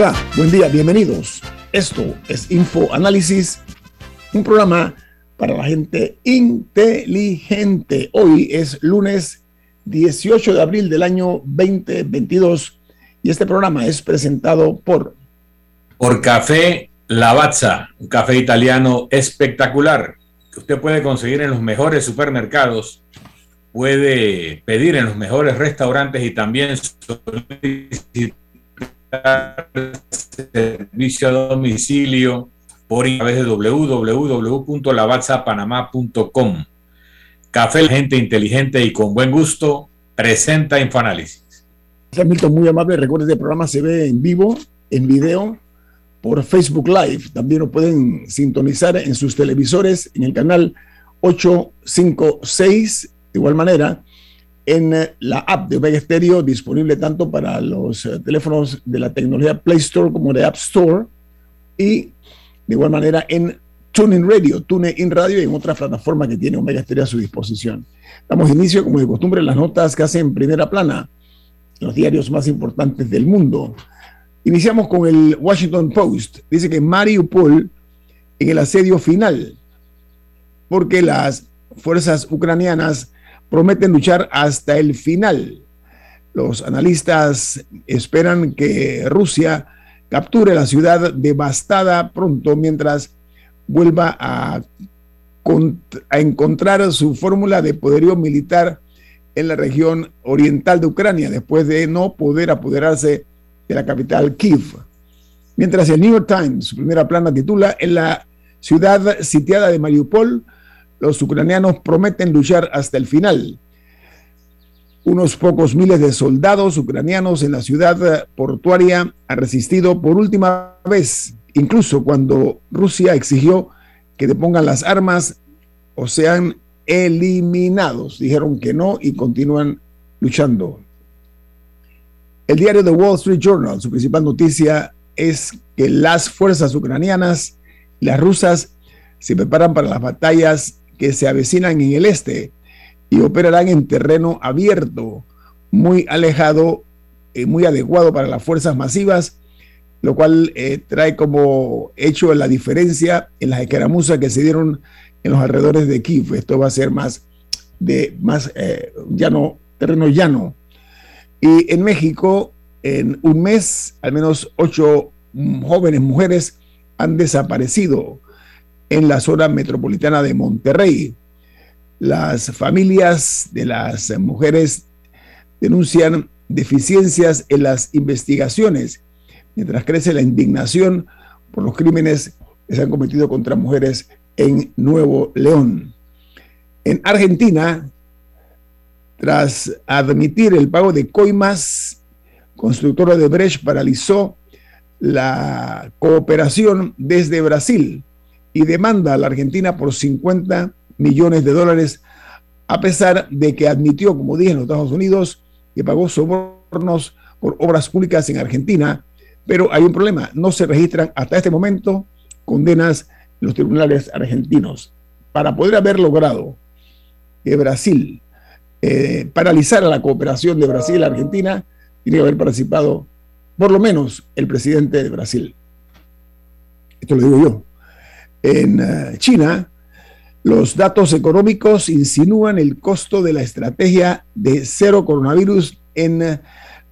Hola, buen día, bienvenidos. Esto es Info Análisis, un programa para la gente inteligente. Hoy es lunes 18 de abril del año 2022 y este programa es presentado por... Por Café Lavazza, un café italiano espectacular que usted puede conseguir en los mejores supermercados, puede pedir en los mejores restaurantes y también servicio a domicilio por a través de www.lavazzapanamá.com. Café, gente inteligente y con buen gusto, presenta Infoanálisis. Milton, muy amable. Recuerden que el programa se ve en vivo, en video, por Facebook Live. También lo pueden sintonizar en sus televisores en el canal 856. De igual manera, en eh, la app de Omega Stereo, disponible tanto para los eh, teléfonos de la tecnología Play Store como de App Store, y de igual manera en TuneIn Radio, TuneIn Radio y en otras plataformas que tiene Omega Stereo a su disposición. Damos inicio, como de costumbre, las notas que hacen primera plana los diarios más importantes del mundo. Iniciamos con el Washington Post. Dice que Mariupol en el asedio final, porque las fuerzas ucranianas prometen luchar hasta el final. Los analistas esperan que Rusia capture la ciudad devastada pronto mientras vuelva a, encontrar su fórmula de poderío militar en la región oriental de Ucrania después de no poder apoderarse de la capital Kiev. Mientras el New York Times, su primera plana titula, en la ciudad sitiada de Mariupol, los ucranianos prometen luchar hasta el final. Unos pocos miles de soldados ucranianos en la ciudad portuaria han resistido por última vez, incluso cuando Rusia exigió que depongan las armas o sean eliminados. Dijeron que no y continúan luchando. El diario The Wall Street Journal, su principal noticia es que las fuerzas ucranianas y las rusas se preparan para las batallas que se avecinan en el este y operarán en terreno abierto, muy alejado y muy adecuado para las fuerzas masivas, lo cual eh, trae como hecho la diferencia en las escaramuzas que se dieron en los alrededores de Kiev. Esto va a ser más de más eh, llano, terreno llano. Y en México, en un mes, al menos ocho jóvenes mujeres han desaparecido en la zona metropolitana de Monterrey. Las familias de las mujeres denuncian deficiencias en las investigaciones, mientras crece la indignación por los crímenes que se han cometido contra mujeres en Nuevo León. En Argentina, tras admitir el pago de coimas, constructora de Brecht paralizó la cooperación desde Brasil y demanda a la Argentina por 50 millones de dólares, a pesar de que admitió, como dije, en los Estados Unidos, que pagó sobornos por obras públicas en Argentina, pero hay un problema, no se registran hasta este momento condenas en los tribunales argentinos. Para poder haber logrado que Brasil eh, paralizara la cooperación de Brasil y Argentina, tiene que haber participado por lo menos el presidente de Brasil. Esto lo digo yo. En eh, China, los datos económicos insinúan el costo de la estrategia de cero coronavirus en eh,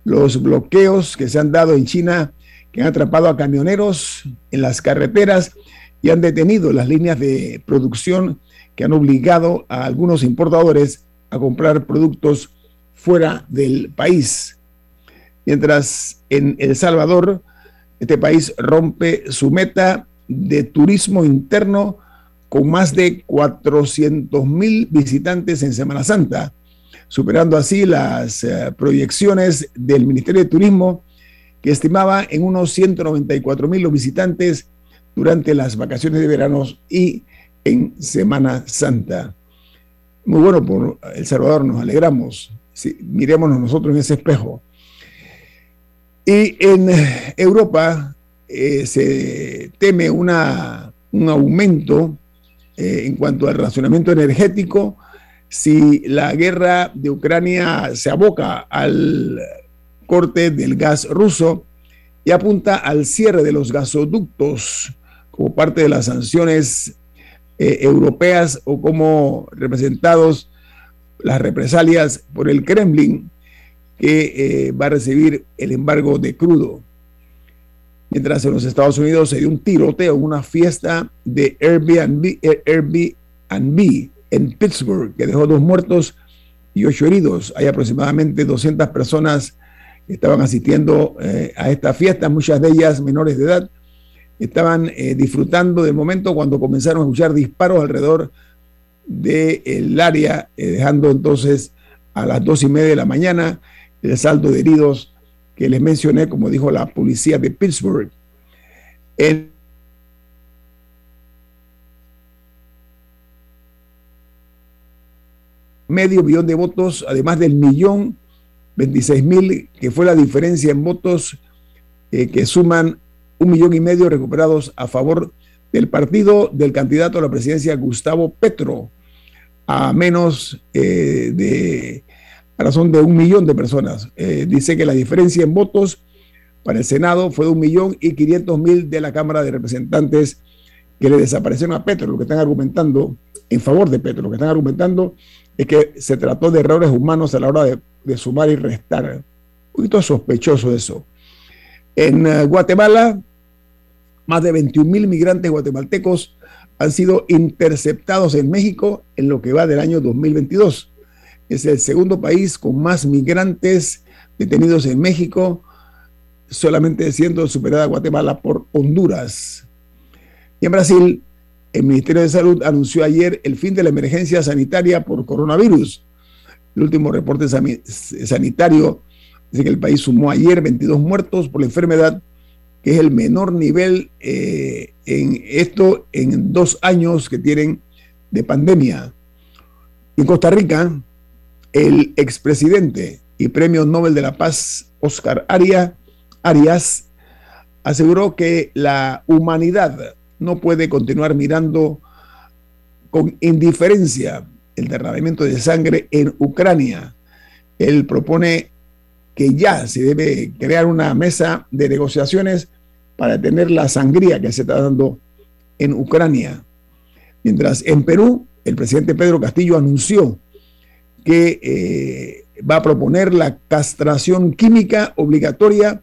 los bloqueos que se han dado en China, que han atrapado a camioneros en las carreteras y han detenido las líneas de producción que han obligado a algunos importadores a comprar productos fuera del país. Mientras en El Salvador este país rompe su meta de turismo interno con más de 400 mil visitantes en Semana Santa, superando así las eh, proyecciones del Ministerio de Turismo, que estimaba en unos 194 mil los visitantes durante las vacaciones de verano y en Semana Santa. Muy bueno por El Salvador, nos alegramos. mirémonos nosotros en ese espejo. Y en Europa eh, se teme una, un aumento eh, en cuanto al racionamiento energético si la guerra de Ucrania se aboca al corte del gas ruso y apunta al cierre de los gasoductos como parte de las sanciones eh, europeas o como representados las represalias por el Kremlin que va a recibir el embargo de crudo. Mientras en los Estados Unidos se dio un tiroteo en una fiesta de Airbnb, eh, Airbnb en Pittsburgh que dejó dos muertos y ocho heridos. Hay aproximadamente 200 personas que estaban asistiendo a esta fiesta, muchas de ellas menores de edad estaban eh, disfrutando del momento cuando comenzaron a escuchar disparos alrededor del área, eh, dejando entonces a las dos y media de la mañana el saldo de heridos que les mencioné, como dijo la policía de Pittsburgh. En medio millón de votos, además del millón 26 mil, que fue la diferencia en votos eh, que suman un millón y medio recuperados a favor del partido del candidato a la presidencia Gustavo Petro, a menos eh, de a razón de un millón de personas. Eh, dice que la diferencia en votos para el Senado fue de un millón y quinientos mil de la Cámara de Representantes que le desaparecieron a Petro. Lo que están argumentando en favor de Petro, lo que están argumentando es que se trató de errores humanos a la hora de, de sumar y restar. Un poquito sospechoso eso. En eh, Guatemala, más de 21 mil migrantes guatemaltecos han sido interceptados en México en lo que va del año 2022. Es el segundo país con más migrantes detenidos en México, solamente siendo superada Guatemala por Honduras. Y en Brasil, el Ministerio de Salud anunció ayer el fin de la emergencia sanitaria por coronavirus. El último reporte sanitario dice que el país sumó ayer 22 muertos por la enfermedad que es el menor nivel eh, en esto en dos años que tienen de pandemia. En Costa Rica, el expresidente y premio Nobel de la Paz, Oscar Arias, aseguró que la humanidad no puede continuar mirando con indiferencia el derramamiento de sangre en Ucrania. Él propone que ya se debe crear una mesa de negociaciones para detener la sangría que se está dando en Ucrania. Mientras en Perú, el presidente Pedro Castillo anunció que eh, va a proponer la castración química obligatoria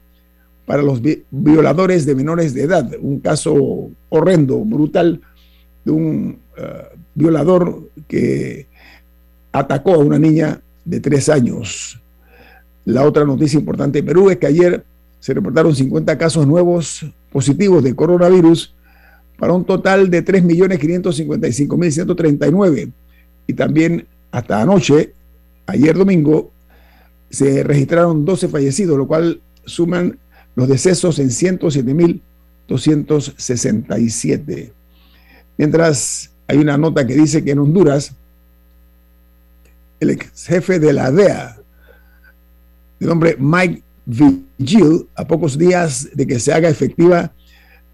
para los violadores de menores de edad. Un caso horrendo, brutal, de un eh, violador que atacó a una niña de tres años. La otra noticia importante de Perú es que ayer se reportaron 50 casos nuevos positivos de coronavirus para un total de 3.555.139. Y también hasta anoche, ayer domingo, se registraron 12 fallecidos, lo cual suman los decesos en 107.267. Mientras hay una nota que dice que en Honduras, el ex jefe de la DEA, de nombre Mike Vigil, a pocos días de que se haga efectiva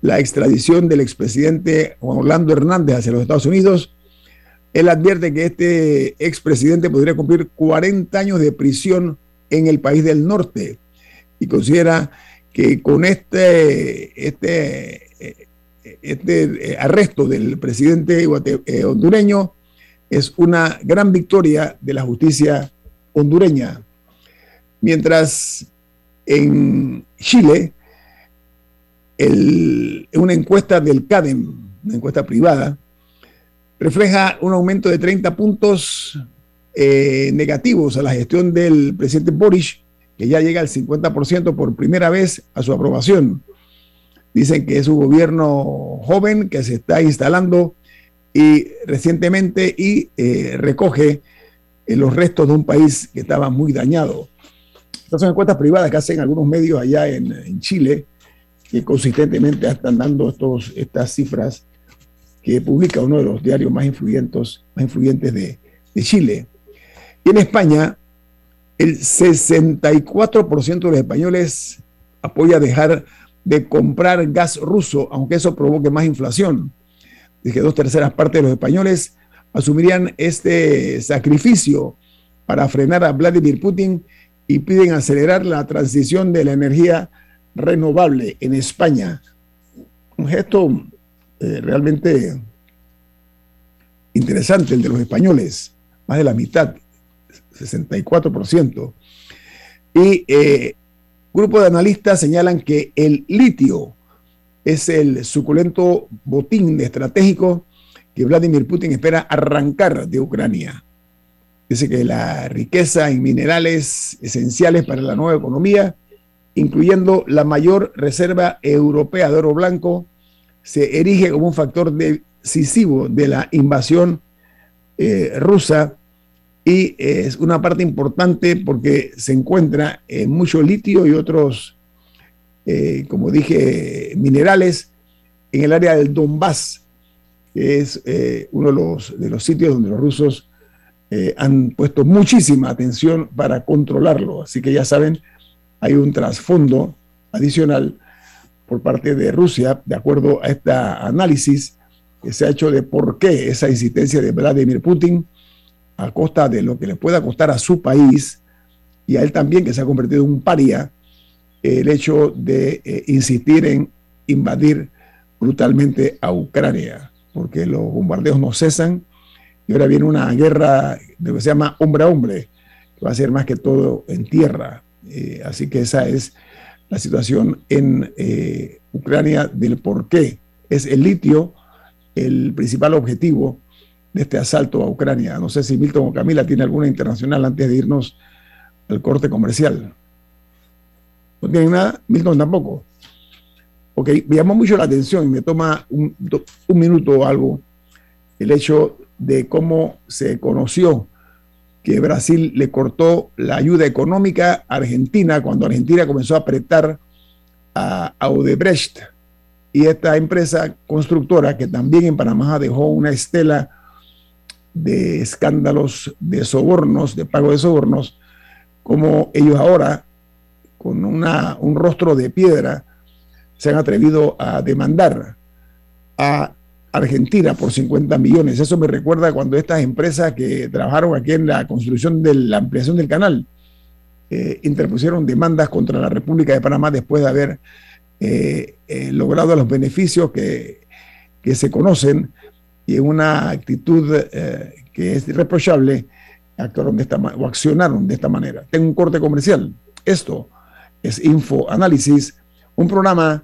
la extradición del expresidente Juan Orlando Hernández hacia los Estados Unidos, él advierte que este expresidente podría cumplir 40 años de prisión en el país del norte y considera que con este, este, este arresto del presidente eh, hondureño es una gran victoria de la justicia hondureña. Mientras en Chile, una encuesta del CADEM, una encuesta privada, refleja un aumento de 30 puntos eh, negativos a la gestión del presidente Boris, que ya llega al 50% por primera vez a su aprobación. Dicen que es un gobierno joven que se está instalando y recientemente y eh, recoge eh, los restos de un país que estaba muy dañado. Estas son encuestas privadas que hacen algunos medios allá en, Chile, que consistentemente están dando estos, estas cifras que publica uno de los diarios más influyentes, más influyentes de, de Chile. Y en España, el 64% de los españoles apoya dejar de comprar gas ruso, aunque eso provoque más inflación. Dice que dos terceras partes de los españoles asumirían este sacrificio para frenar a Vladimir Putin y piden acelerar la transición de la energía renovable en España. Un gesto eh, realmente interesante el de los españoles, más de la mitad, 64%. Y eh, grupo de analistas señalan que el litio es el suculento botín estratégico que Vladimir Putin espera arrancar de Ucrania. Dice que la riqueza en minerales esenciales para la nueva economía, incluyendo la mayor reserva europea de oro blanco, se erige como un factor decisivo de la invasión eh, rusa y es una parte importante porque se encuentra en mucho litio y otros, eh, como dije, minerales en el área del Donbass, que es eh, uno de los, de los sitios donde los rusos eh, han puesto muchísima atención para controlarlo. Así que ya saben, hay un trasfondo adicional por parte de Rusia, de acuerdo a este análisis que se ha hecho de por qué esa insistencia de Vladimir Putin a costa de lo que le pueda costar a su país y a él también, que se ha convertido en un paria, el hecho de eh, insistir en invadir brutalmente a Ucrania, porque los bombardeos no cesan y ahora viene una guerra de lo que se llama hombre a hombre, que va a ser más que todo en tierra. Eh, así que esa es la situación en eh, Ucrania del por qué es el litio el principal objetivo de este asalto a Ucrania. No sé si Milton o Camila tiene alguna internacional antes de irnos al corte comercial. ¿No tienen nada? Milton tampoco. Ok, me llamó mucho la atención y me toma un, un minuto o algo el hecho de cómo se conoció que Brasil le cortó la ayuda económica a Argentina cuando Argentina comenzó a apretar a, a y esta empresa constructora que también en Panamá dejó una estela de escándalos de sobornos, de pago de sobornos, como ellos ahora, con una, un rostro de piedra, se han atrevido a demandar a Argentina por 50 millones. Eso me recuerda cuando estas empresas que trabajaron aquí en la construcción de la ampliación del canal eh, interpusieron demandas contra la República de Panamá después de haber eh, eh, logrado los beneficios que, que se conocen y en una actitud que es irreprochable, actuaron de esta o accionaron de esta manera. Tengo un corte comercial. Esto es Info Análisis, un programa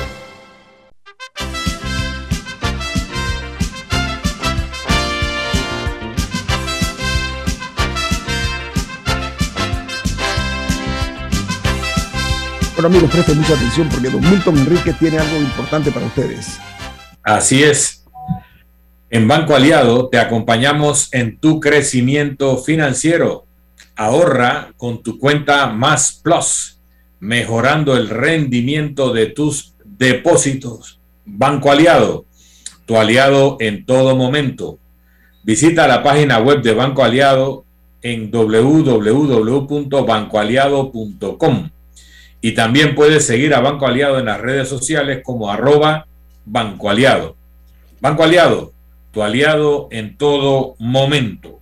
Amigos, presten mucha atención porque don Milton Enrique tiene algo importante para ustedes. Así es. En Banco Aliado te acompañamos en tu crecimiento financiero. Ahorra con tu cuenta Más Plus, mejorando el rendimiento de tus depósitos. Banco Aliado, tu aliado en todo momento. Visita la página web de Banco Aliado en www.bancoaliado.com y también puedes seguir a Banco Aliado en las redes sociales como arroba Banco Aliado. Banco Aliado, tu aliado en todo momento.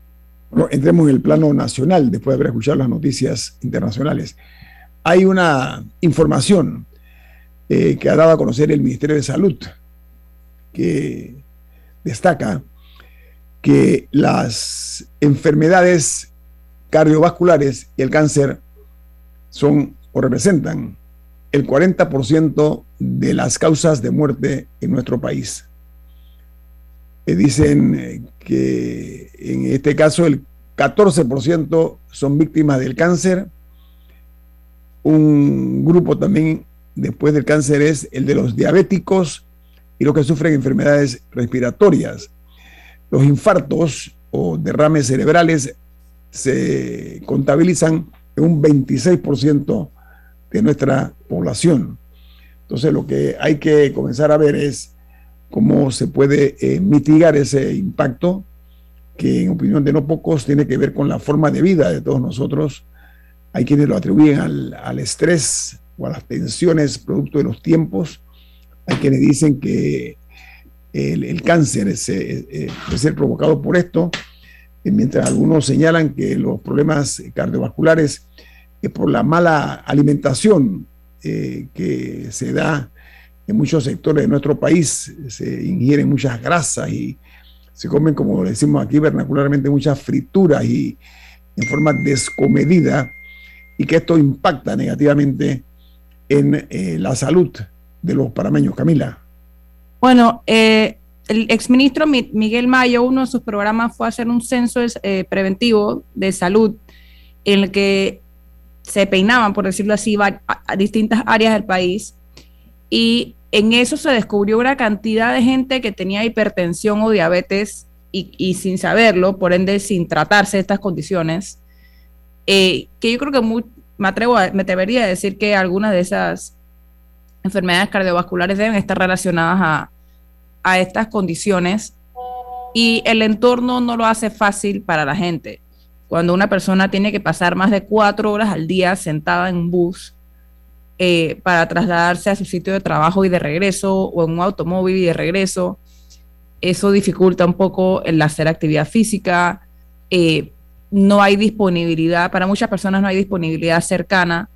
Bueno, entremos en el plano nacional después de haber escuchado las noticias internacionales. Hay una información eh, que ha dado a conocer el Ministerio de Salud que destaca que las enfermedades cardiovasculares y el cáncer son o representan el 40% de las causas de muerte en nuestro país. Eh, dicen eh, que en este caso el 14% son víctimas del cáncer. Un grupo también después del cáncer es el de los diabéticos y los que sufren enfermedades respiratorias. Los infartos o derrames cerebrales se contabilizan en un 26% de nuestra población. Entonces lo que hay que comenzar a ver es cómo se puede eh, mitigar ese impacto que en opinión de no pocos tiene que ver con la forma de vida de todos nosotros. Hay quienes lo atribuyen al, estrés o a las tensiones producto de los tiempos. Hay quienes dicen que el, cáncer es, eh, eh, puede ser provocado por esto, mientras algunos señalan que los problemas cardiovasculares es por la mala alimentación que se da en muchos sectores de nuestro país se ingieren muchas grasas y se comen, como decimos aquí vernacularmente, muchas frituras y en forma descomedida y que esto impacta negativamente en eh, la salud de los parameños. Camila. Bueno, eh, el exministro Miguel Mayo, uno de sus programas fue hacer un censo eh, preventivo de salud en el que se peinaban, por decirlo así, a distintas áreas del país y en eso se descubrió una cantidad de gente que tenía hipertensión o diabetes y, sin saberlo, por ende sin tratarse estas condiciones, eh, que yo creo que me atrevo a, a decir que algunas de esas enfermedades cardiovasculares deben estar relacionadas a, a estas condiciones y el entorno no lo hace fácil para la gente. Cuando una persona tiene que pasar más de cuatro horas al día sentada en un bus, eh, para trasladarse a su sitio de trabajo y de regreso o en un automóvil y de regreso. Eso dificulta un poco el hacer actividad física. Eh, no hay disponibilidad, para muchas personas no hay disponibilidad cercana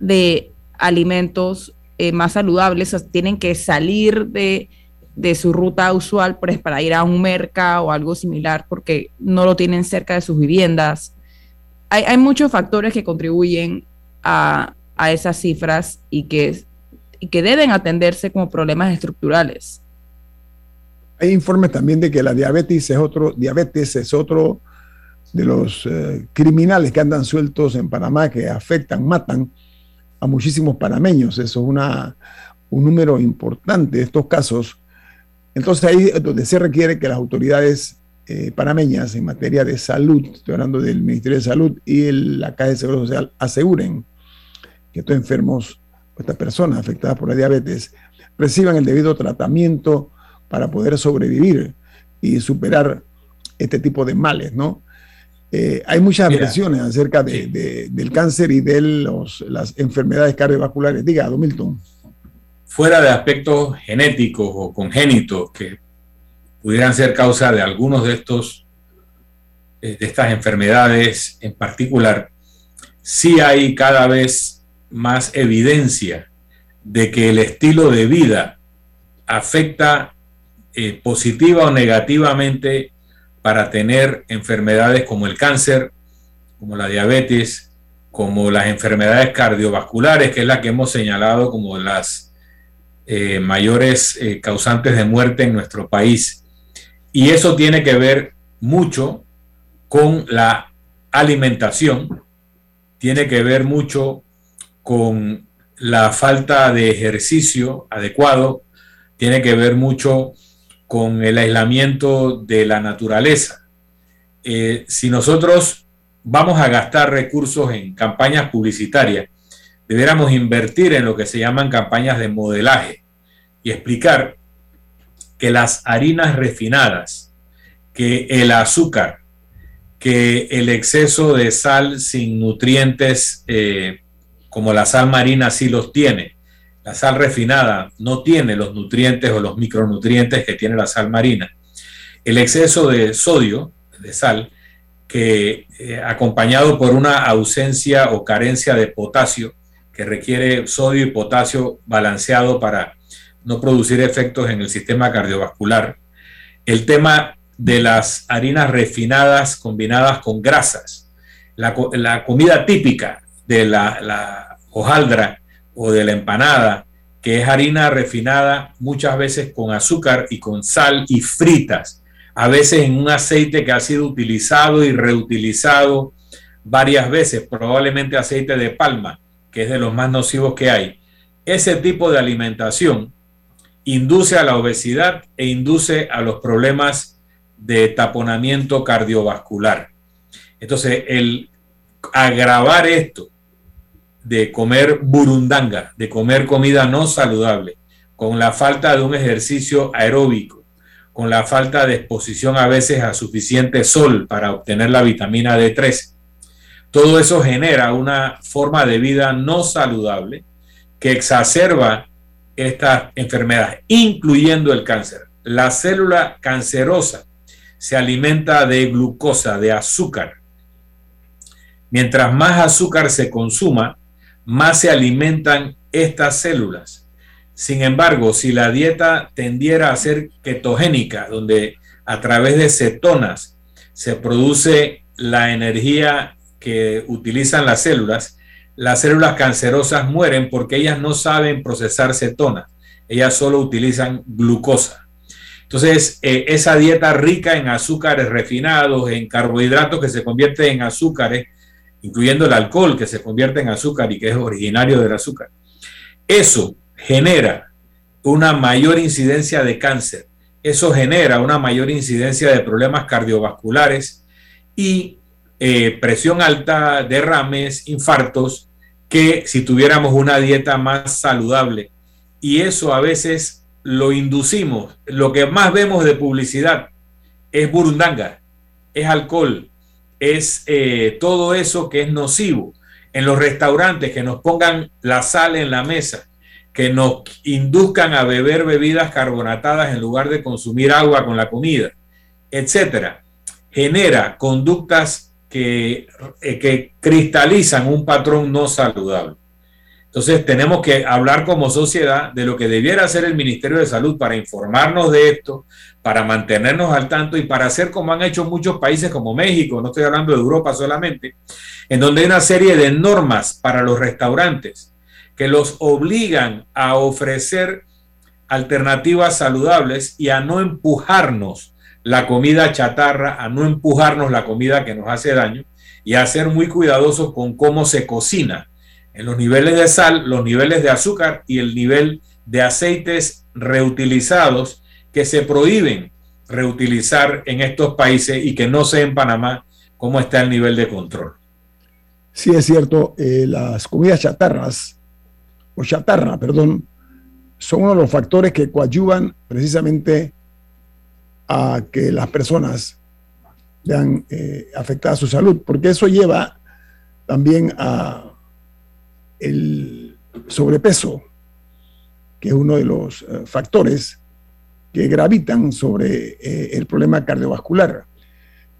de alimentos eh, más saludables. tienen que salir de, de su ruta usual pues, para ir a un mercado o algo similar porque no lo tienen cerca de sus viviendas. Hay, hay muchos factores que contribuyen a, a esas cifras y que, que deben atenderse como problemas estructurales. Hay informes también de que la diabetes es otro, diabetes es otro de los eh, criminales que andan sueltos en Panamá que afectan, matan a muchísimos panameños. Eso es una, un número importante de estos casos. Entonces ahí es donde se requiere que las autoridades eh, panameñas en materia de salud, estoy hablando del Ministerio de Salud y la Caja de Seguro Social, aseguren que estos enfermos, estas personas afectadas por la diabetes, reciban el debido tratamiento para poder sobrevivir y superar este tipo de males, ¿no? Eh, hay muchas versiones acerca del cáncer y de los, las enfermedades cardiovasculares. Diga, Don Milton. Fuera de aspectos genéticos o congénitos que pudieran ser causa de algunos de estos de estas enfermedades en particular, sí hay cada vez más evidencia de que el estilo de vida afecta eh, positiva o negativamente para tener enfermedades como el cáncer, como la diabetes, como las enfermedades cardiovasculares, que es la que hemos señalado como las eh, mayores eh, causantes de muerte en nuestro país. Y eso tiene que ver mucho con la alimentación, tiene que ver mucho con la falta de ejercicio adecuado, tiene que ver mucho con el aislamiento de la naturaleza. Eh, si nosotros vamos a gastar recursos en campañas publicitarias, debiéramos invertir en lo que se llaman campañas de modelaje. y explicar que las harinas refinadas, que el azúcar, que el exceso de sal sin nutrientes eh, como la sal marina sí los tiene, la sal refinada no tiene los nutrientes o los micronutrientes que tiene la sal marina. El exceso de sodio, de sal, que eh, acompañado por una ausencia o carencia de potasio, que requiere sodio y potasio balanceado para no producir efectos en el sistema cardiovascular. El tema de las harinas refinadas combinadas con grasas. La, comida típica de la, hojaldra o de la empanada, que es harina refinada muchas veces con azúcar y con sal y fritas, a veces en un aceite que ha sido utilizado y reutilizado varias veces, probablemente aceite de palma, que es de los más nocivos que hay. Ese tipo de alimentación induce a la obesidad e induce a los problemas de taponamiento cardiovascular. Entonces, el agravar esto de comer burundanga, de comer comida no saludable, con la falta de un ejercicio aeróbico, con la falta de exposición a veces a suficiente sol para obtener la vitamina D3, todo eso genera una forma de vida no saludable que exacerba estas enfermedades, incluyendo el cáncer. La célula cancerosa se alimenta de glucosa, de azúcar. Mientras más azúcar se consuma, más se alimentan estas células. Sin embargo, si la dieta tendiera a ser ketogénica, donde a través de cetonas se produce la energía que utilizan las células, las células cancerosas mueren porque ellas no saben procesar cetona, ellas solo utilizan glucosa. Entonces, eh, esa dieta rica en azúcares refinados, en carbohidratos que se convierten en azúcares, incluyendo el alcohol que se convierte en azúcar y que es originario del azúcar, eso genera una mayor incidencia de cáncer, eso genera una mayor incidencia de problemas cardiovasculares y eh, presión alta, derrames, infartos, que si tuviéramos una dieta más saludable. Y eso a veces lo inducimos. Lo que más vemos de publicidad es burundanga, es alcohol, es eh, todo eso que es nocivo. En los restaurantes que nos pongan la sal en la mesa, que nos induzcan a beber bebidas carbonatadas en lugar de consumir agua con la comida, etcétera, genera conductas que, eh, que cristalizan un patrón no saludable. Entonces tenemos que hablar como sociedad de lo que debiera hacer el Ministerio de Salud para informarnos de esto, para mantenernos al tanto y para hacer como han hecho muchos países como México, no estoy hablando de Europa solamente, en donde hay una serie de normas para los restaurantes que los obligan a ofrecer alternativas saludables y a no empujarnos la comida chatarra, a no empujarnos la comida que nos hace daño y a ser muy cuidadosos con cómo se cocina, en los niveles de sal, los niveles de azúcar y el nivel de aceites reutilizados que se prohíben reutilizar en estos países y que no sé en Panamá cómo está el nivel de control. Sí, es cierto, eh, las comidas chatarras, o chatarra, perdón, son uno de los factores que coadyuvan precisamente a que las personas vean eh, afectada su salud, porque eso lleva también a el sobrepeso, que es uno de los eh, factores que gravitan sobre eh, el problema cardiovascular.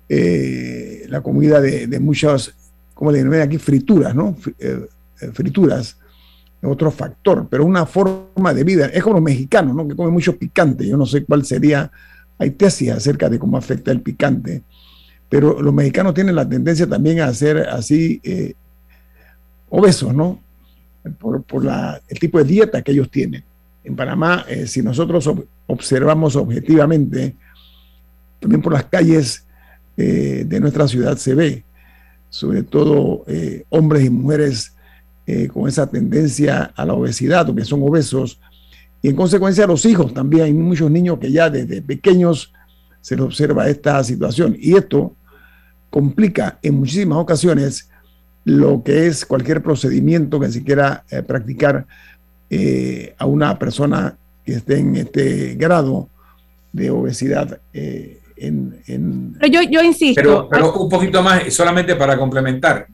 la comida de, de muchas, como le llaman aquí, frituras, ¿no? frituras, otro factor, pero una forma de vida. Es como los mexicanos, ¿no? Que comen mucho picante. Yo no sé cuál sería hay tesis acerca de cómo afecta el picante, pero los mexicanos tienen la tendencia también a ser así eh, obesos, ¿no? Por, el tipo de dieta que ellos tienen. En Panamá, eh, si nosotros observamos objetivamente, también por las calles eh, de nuestra ciudad se ve, sobre todo hombres y mujeres con esa tendencia a la obesidad o que son obesos, y en consecuencia los hijos también. Hay muchos niños que ya desde pequeños se les observa esta situación. Y esto complica en muchísimas ocasiones lo que es cualquier procedimiento que se quiera eh, practicar eh, a una persona que esté en este grado de obesidad eh, en, Pero yo, yo insisto. Pero, pero un poquito más, solamente para complementar.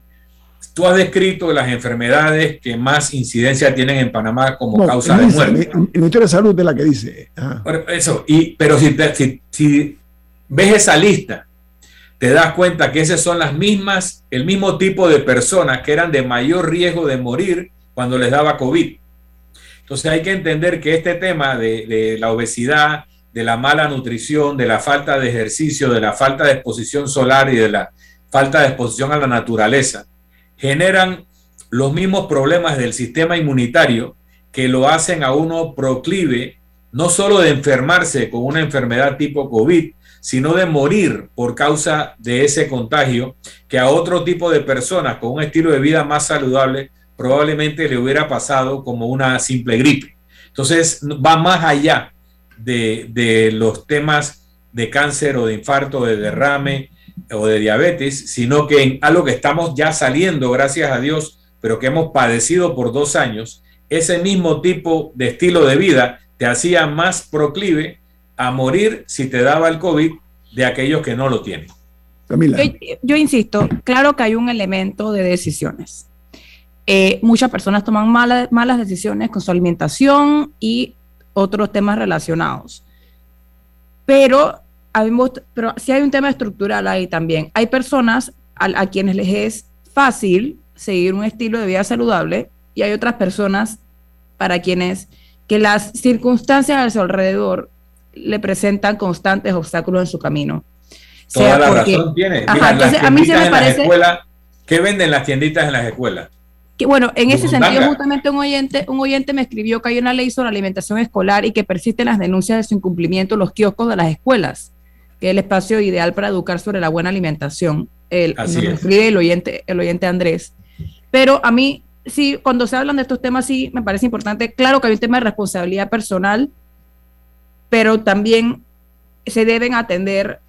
Tú has descrito las enfermedades que más incidencia tienen en Panamá como causa de muerte. El Ministerio de Salud es la que dice. Eso, y, pero si, si, si ves esa lista, te das cuenta que esas son las mismas, el mismo tipo de personas que eran de mayor riesgo de morir cuando les daba COVID. Entonces hay que entender que este tema de, de la obesidad, de la mala nutrición, de la falta de ejercicio, de la falta de exposición solar y de la falta de exposición a la naturaleza, generan los mismos problemas del sistema inmunitario que lo hacen a uno proclive no solo de enfermarse con una enfermedad tipo COVID, sino de morir por causa de ese contagio que a otro tipo de personas con un estilo de vida más saludable probablemente le hubiera pasado como una simple gripe. Entonces va más allá de, los temas de cáncer o de infarto, de derrame o de diabetes, sino que en algo que estamos ya saliendo, gracias a Dios, pero que hemos padecido por dos años, ese mismo tipo de estilo de vida te hacía más proclive a morir si te daba el COVID de aquellos que no lo tienen. Yo, insisto, claro que hay un elemento de decisiones. Eh, muchas personas toman malas, malas decisiones con su alimentación y otros temas relacionados. Pero, pero sí hay un tema estructural ahí también. Hay personas a, quienes les es fácil seguir un estilo de vida saludable y hay otras personas para quienes que las circunstancias a su alrededor le presentan constantes obstáculos en su camino. Toda la razón tiene. a mí se me parece... ¿Qué venden las tienditas en las escuelas? Que, bueno, en ese sentido, justamente un oyente, un oyente me escribió que hay una ley sobre alimentación escolar y que persisten las denuncias de su incumplimiento en los kioscos de las escuelas, que es el espacio ideal para educar sobre la buena alimentación. El, Así escribe el oyente, el oyente Andrés. Pero a mí, sí, cuando se hablan de estos temas, sí me parece importante. Claro que hay un tema de responsabilidad personal, pero también se deben atender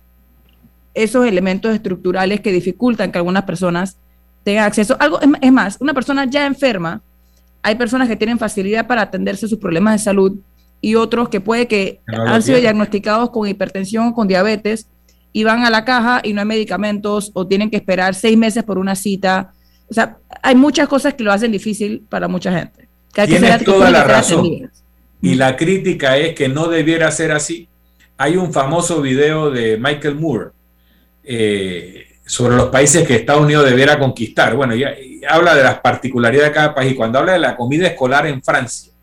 esos elementos estructurales que dificultan que algunas personas tengan acceso. Algo, es más, una persona ya enferma, hay personas que tienen facilidad para atenderse sus problemas de salud y otros que puede que han sido diagnosticados con hipertensión o con diabetes y van a la caja y no hay medicamentos o tienen que esperar seis meses por una cita. O sea, hay muchas cosas que lo hacen difícil para mucha gente. Que Tienes toda la razón. Y la crítica es que no debiera ser así. Hay un famoso video de Michael Moore eh, sobre los países que Estados Unidos debiera conquistar. Bueno, ya, habla de las particularidades de cada país. Cuando habla de la comida escolar en Francia,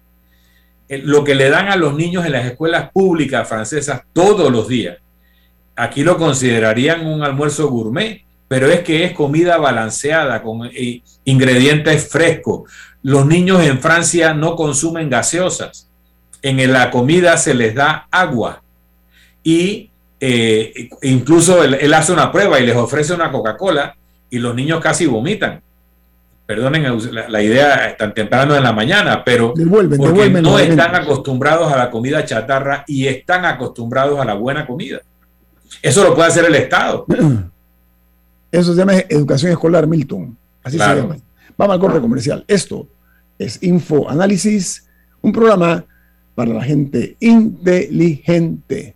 lo que le dan a los niños en las escuelas públicas francesas todos los días, aquí lo considerarían un almuerzo gourmet, pero es que es comida balanceada con eh, ingredientes frescos. Los niños en Francia no consumen gaseosas. En la comida se les da agua y eh, incluso él, hace una prueba y les ofrece una Coca-Cola y los niños casi vomitan. Perdonen la, idea tan temprano en la mañana, pero porque no están acostumbrados a la comida chatarra y están acostumbrados a la buena comida. Eso lo puede hacer el Estado. Eso se llama educación escolar, Milton. Así se llama. Vamos al corte comercial. Esto es Info Análisis, un programa para la gente inteligente.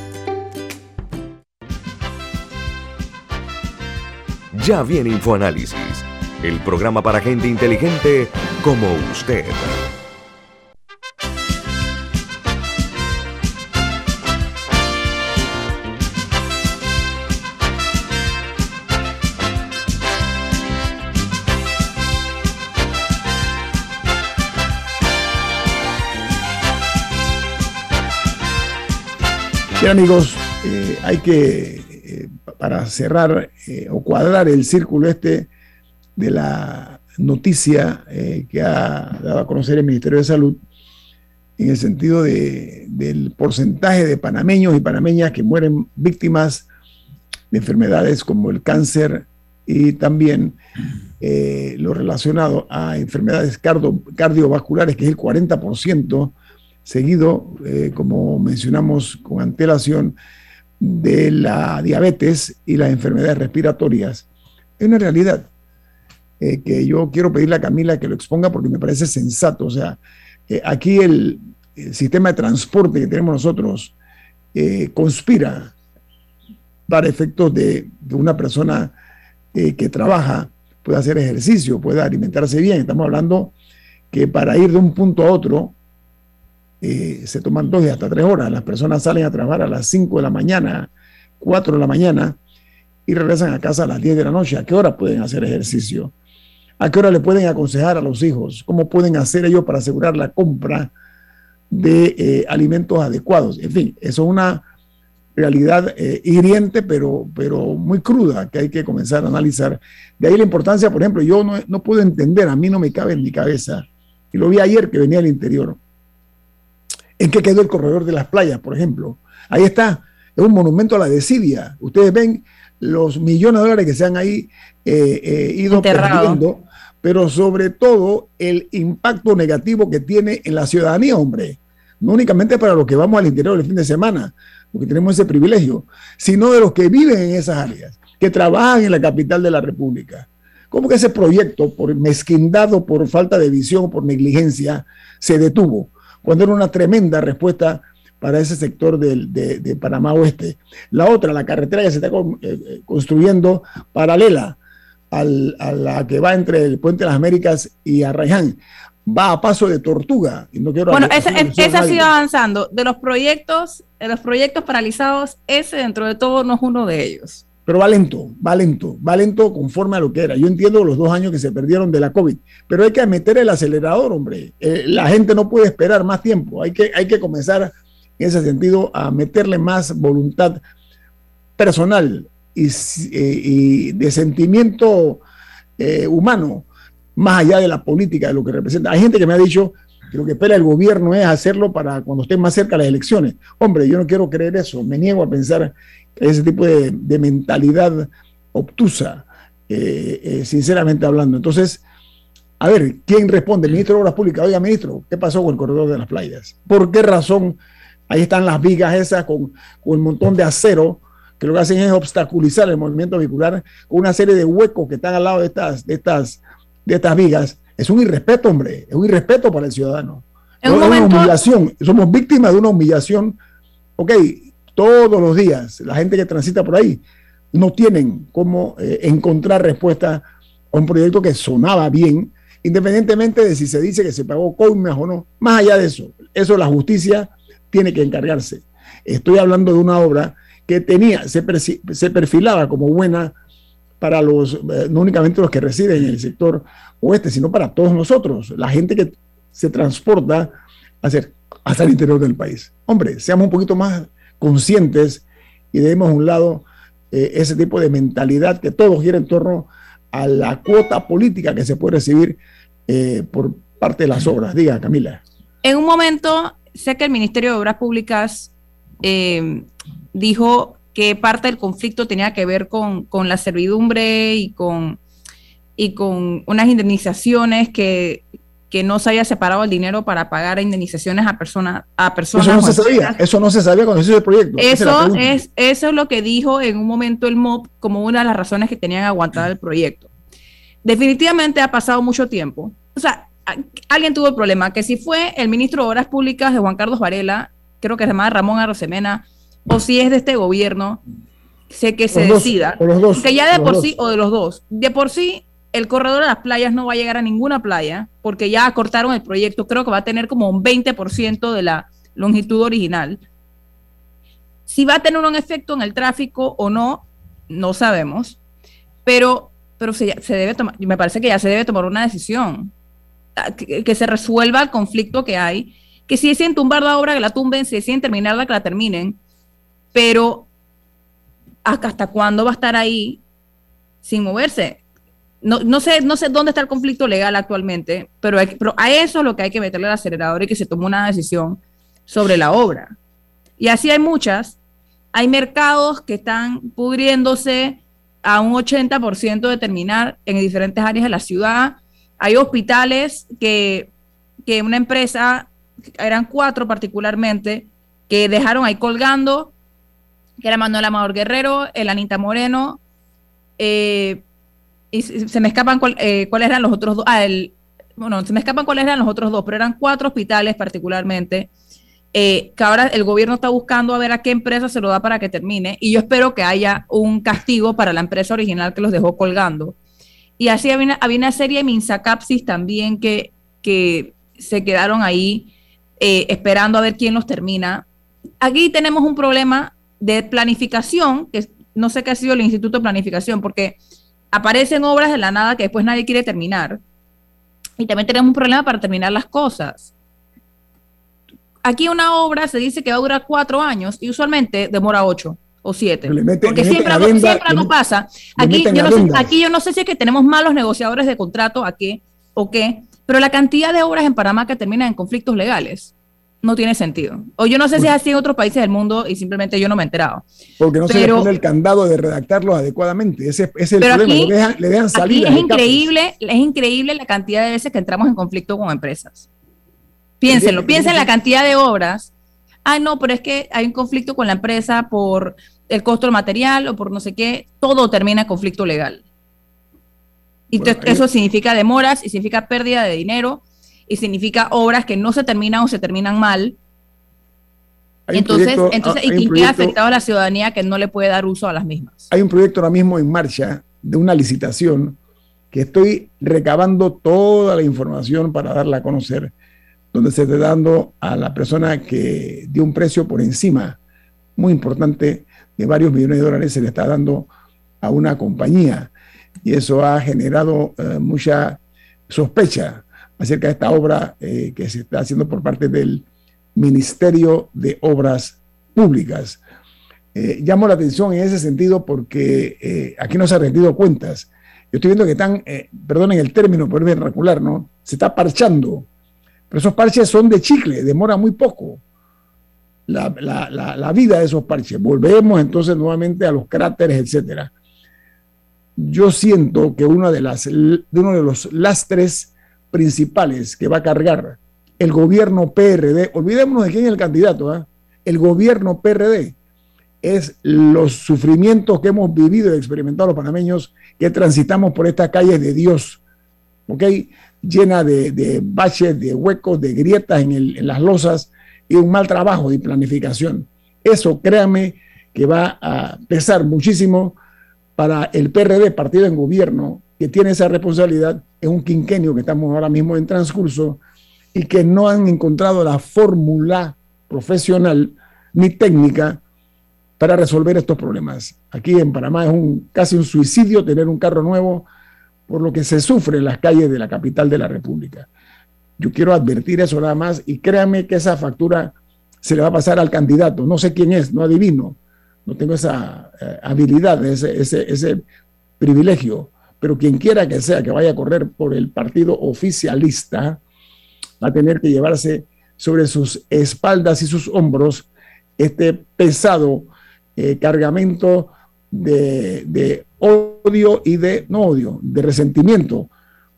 Ya viene InfoAnálisis, el programa para gente inteligente como usted. Bien amigos, eh, hay que para cerrar eh, o cuadrar el círculo este de la noticia que ha dado a conocer el Ministerio de Salud, en el sentido de, del porcentaje de panameños y panameñas que mueren víctimas de enfermedades como el cáncer y también lo relacionado a enfermedades cardiovasculares, que es el 40%, seguido, eh, como mencionamos con antelación, de la diabetes y las enfermedades respiratorias. Es una realidad eh, que yo quiero pedirle a Camila que lo exponga porque me parece sensato. O sea, eh, aquí el, sistema de transporte que tenemos nosotros conspira para efectos de, de una persona que trabaja, puede hacer ejercicio, puede alimentarse bien. Estamos hablando que para ir de un punto a otro, eh, se toman dos y hasta tres horas. Las personas salen a trabajar a las 5 de la mañana, 4 de la mañana y regresan a casa a las 10 de la noche. ¿A qué hora pueden hacer ejercicio? ¿A qué hora le pueden aconsejar a los hijos? ¿Cómo pueden hacer ellos para asegurar la compra de eh, alimentos adecuados? En fin, eso es una realidad eh, hiriente, pero, pero muy cruda que hay que comenzar a analizar. De ahí la importancia, por ejemplo, yo no, no puedo entender, a mí no me cabe en mi cabeza, y lo vi ayer que venía al interior, ¿En qué quedó el corredor de las playas, por ejemplo? Ahí está, es un monumento a la desidia. Ustedes ven los millones de dólares que se han ahí eh, eh, ido perdiendo, pero sobre todo el impacto negativo que tiene en la ciudadanía, hombre. No únicamente para los que vamos al interior el fin de semana, porque tenemos ese privilegio, sino de los que viven en esas áreas, que trabajan en la capital de la República. ¿Cómo que ese proyecto, por mezquindad o por falta de visión, por negligencia, se detuvo? Cuando era una tremenda respuesta para ese sector de, Panamá Oeste. La otra, la carretera que se está eh, eh, construyendo paralela a la que va entre el Puente de las Américas y Arraiján, va a paso de tortuga. Y no quiero bueno, esa, esa sigue avanzando. De los proyectos, de los proyectos paralizados, ese dentro de todo no es uno de ellos pero va lento, va lento, va lento conforme a lo que era. Yo entiendo los dos años que se perdieron de la COVID, pero hay que meter el acelerador, hombre. Eh, la gente no puede esperar más tiempo, hay que, hay que comenzar en ese sentido a meterle más voluntad personal y, eh, de sentimiento eh, humano, más allá de la política, de lo que representa. Hay gente que me ha dicho que lo que espera el gobierno es hacerlo para cuando estén más cerca las elecciones. Hombre, yo no quiero creer eso, me niego a pensar ese tipo de, mentalidad obtusa, eh, eh, sinceramente hablando. Entonces, a ver, ¿quién responde? El ministro de Obras Públicas. Oiga, ministro, ¿qué pasó con el corredor de las playas? ¿Por qué razón? Ahí están las vigas esas con, un montón de acero que lo que hacen es obstaculizar el movimiento vehicular con una serie de huecos que están al lado de estas, de estas, de estas vigas. Es un irrespeto, hombre, es un irrespeto para el ciudadano. Es una humillación, somos víctimas de una humillación. Ok, todos los días, la gente que transita por ahí, no tienen cómo eh, encontrar respuesta a un proyecto que sonaba bien, independientemente de si se dice que se pagó coimas o no. Más allá de eso, eso la justicia tiene que encargarse. Estoy hablando de una obra que tenía, se, se perfilaba como buena para los, eh, no únicamente los que residen en el sector oeste, sino para todos nosotros, la gente que se transporta hacia, hacia el interior del país. Hombre, seamos un poquito más conscientes y dejemos a un lado eh, ese tipo de mentalidad que todo gira en torno a la cuota política que se puede recibir eh, por parte de las obras. Diga, Camila. En un momento, sé que el Ministerio de Obras Públicas dijo que parte del conflicto tenía que ver con, con la servidumbre y con, y con unas indemnizaciones que que no se haya separado el dinero para pagar indemnizaciones a personas a personas eso no se sabía eso no se sabía cuando se hizo el proyecto eso es eso es lo que dijo en un momento el MOP como una de las razones que tenían aguantar el proyecto. Definitivamente ha pasado mucho tiempo. O sea alguien tuvo el problema que si fue el ministro de obras públicas de Juan Carlos Varela creo que se llama Ramón Arrosemena o si es de este gobierno sé que se decida. que ya de por sí o de los dos. De por sí el corredor de las playas no va a llegar a ninguna playa porque ya acortaron el proyecto, creo que va a tener como un 20% de la longitud original. Si va a tener un efecto en el tráfico o no, no sabemos, pero, pero se, debe tomar, me parece que ya se debe tomar una decisión, ah, que, se resuelva el conflicto que hay, que si deciden tumbar la obra, que la tumben, si deciden terminarla, que la terminen, pero ¿hasta cuándo va a estar ahí sin moverse? No, no, sé, no sé dónde está el conflicto legal actualmente, pero, pero a eso es lo que hay que meterle al acelerador y que se tome una decisión sobre la obra. Y así hay muchas. Hay mercados que están pudriéndose a un 80% de terminar en diferentes áreas de la ciudad. Hay hospitales que, que una empresa, eran cuatro particularmente, que dejaron ahí colgando, que era Manuel Amador Guerrero, el Anita Moreno, eh, y se me escapan eh, cuáles eran los otros dos. Ah, el, bueno, se me escapan cuáles eran los otros dos, pero eran cuatro hospitales particularmente. Eh, que ahora el gobierno está buscando a ver a qué empresa se lo da para que termine. Y yo espero que haya un castigo para la empresa original que los dejó colgando. Y así había una, había una serie de Minsacapsis también que, que se quedaron ahí esperando a ver quién los termina. Aquí tenemos un problema de planificación, que no sé qué ha sido el Instituto de Planificación, porque aparecen obras de la nada que después nadie quiere terminar. Y también tenemos un problema para terminar las cosas. Aquí una obra se dice que va a durar cuatro años y usualmente demora ocho o siete. porque siempre, algo, siempre pasa. Aquí yo, no sé, aquí yo no sé si es que tenemos malos negociadores de contrato aquí o qué, pero la cantidad de obras en Panamá que terminan en conflictos legales no tiene sentido. O yo no sé si es así en otros países del mundo y simplemente yo no me he enterado. Porque no se le pone el candado de redactarlos adecuadamente. Ese, es el problema. le, dejan, salida. es increíble, es increíble la cantidad de veces que entramos en conflicto con empresas. Piénsenlo, piensen la cantidad de obras. Ah, no, pero es que hay un conflicto con la empresa por el costo del material o por no sé qué. Todo termina en conflicto legal. Y eso significa demoras y significa pérdida de dinero y significa obras que no se terminan o se terminan mal. Entonces, entonces y quién queda afectado a la ciudadanía que no le puede dar uso a las mismas. Hay un proyecto ahora mismo en marcha de una licitación que estoy recabando toda la información para darla a conocer, donde se está dando a la persona que dio un precio por encima, muy importante, de varios millones de dólares, se le está dando a una compañía. Y eso ha generado eh, mucha sospecha acerca de esta obra eh, que se está haciendo por parte del Ministerio de Obras Públicas. Eh, llamo la atención en ese sentido porque eh, aquí no se han rendido cuentas. Yo estoy viendo que están, perdonen el término, por vernacular, ¿no? Se está parchando. Pero esos parches son de chicle, demora muy poco la, la vida de esos parches. Volvemos entonces nuevamente a los cráteres, etcétera. Yo siento que una de, las, de uno de los lastres principales que va a cargar el gobierno PRD, olvidémonos de quién es el candidato, ¿ah? el gobierno PRD, es los sufrimientos que hemos vivido y experimentado los panameños que transitamos por estas calles de Dios, ¿ok? Llena de, baches, de huecos, de grietas en, en las losas y un mal trabajo de planificación. Eso, créame, que va a pesar muchísimo para el PRD, partido en gobierno, que tiene esa responsabilidad en un quinquenio que estamos ahora mismo en transcurso y que no han encontrado la fórmula profesional ni técnica para resolver estos problemas. Aquí en Panamá es un, casi un suicidio tener un carro nuevo por lo que se sufre en las calles de la capital de la República. Yo quiero advertir eso nada más y créanme que esa factura se le va a pasar al candidato. No sé quién es, no adivino, no tengo esa eh, habilidad, ese, ese, ese privilegio pero quien quiera que sea que vaya a correr por el partido oficialista va a tener que llevarse sobre sus espaldas y sus hombros este pesado eh, cargamento de, odio y de, no odio, de resentimiento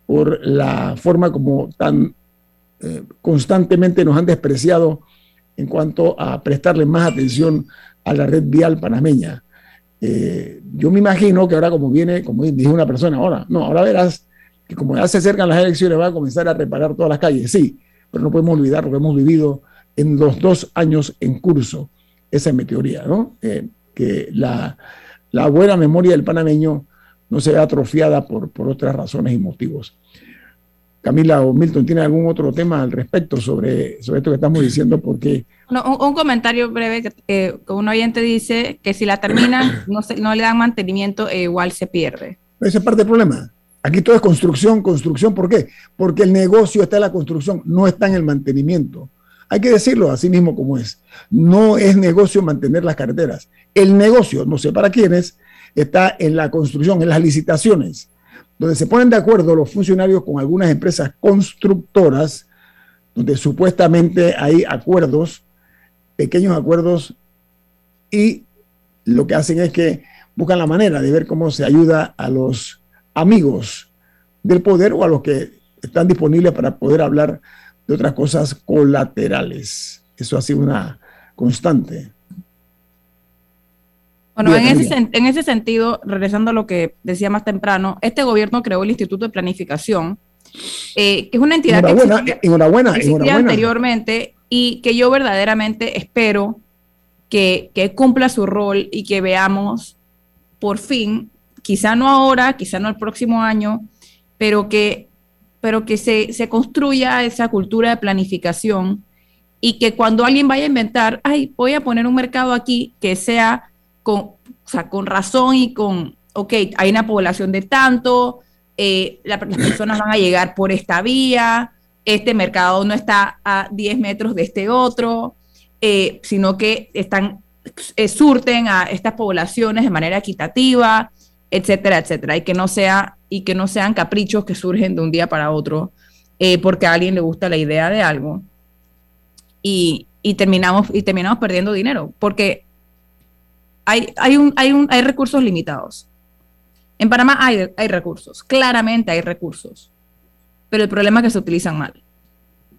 por la forma como tan eh, constantemente nos han despreciado en cuanto a prestarle más atención a la red vial panameña. Eh, yo me imagino que ahora como viene, como dijo una persona, ahora, no, ahora verás que como ya se acercan las elecciones va a comenzar a reparar todas las calles, sí, pero no podemos olvidar lo que hemos vivido en los dos años en curso, esa es mi teoría, ¿no? Eh, que la, la, buena memoria del panameño no se vea atrofiada por, por otras razones y motivos. Camila o Milton, ¿tiene algún otro tema al respecto sobre, sobre esto que estamos diciendo? Porque... un, comentario breve, que un oyente dice que si la terminan, no, no le dan mantenimiento, e igual se pierde. Esa es parte del problema. Aquí todo es construcción, construcción. ¿Por qué? Porque el negocio está en la construcción, no está en el mantenimiento. Hay que decirlo así mismo como es. No es negocio mantener las carreteras. El negocio, no sé para quiénes, está en la construcción, en las licitaciones, donde se ponen de acuerdo los funcionarios con algunas empresas constructoras, donde supuestamente hay acuerdos, pequeños acuerdos, y lo que hacen es que buscan la manera de ver cómo se ayuda a los amigos del poder o a los que están disponibles para poder hablar de otras cosas colaterales. Eso ha sido una constante. Bueno, en ese, sentido, regresando a lo que decía más temprano, este gobierno creó el Instituto de Planificación, eh, que es una entidad que existía, anteriormente y que yo verdaderamente espero que, que, cumpla su rol y que veamos por fin, quizá no ahora, quizá no el próximo año, pero que, pero que se, se construya esa cultura de planificación y que cuando alguien vaya a inventar, ay, voy a poner un mercado aquí que sea con, con razón y con, ok, hay una población de tanto, eh, las personas van a llegar por esta vía, este mercado no está a 10 metros de este otro, eh, sino que están, eh, surten a estas poblaciones de manera equitativa, etcétera, etcétera, y que no sea y que no sean caprichos que surgen de un día para otro porque a alguien le gusta la idea de algo. Y, y terminamos y terminamos perdiendo dinero porque hay, hay, un, hay, un, hay recursos limitados. En Panamá hay, hay recursos, claramente hay recursos, pero el problema es que se utilizan mal.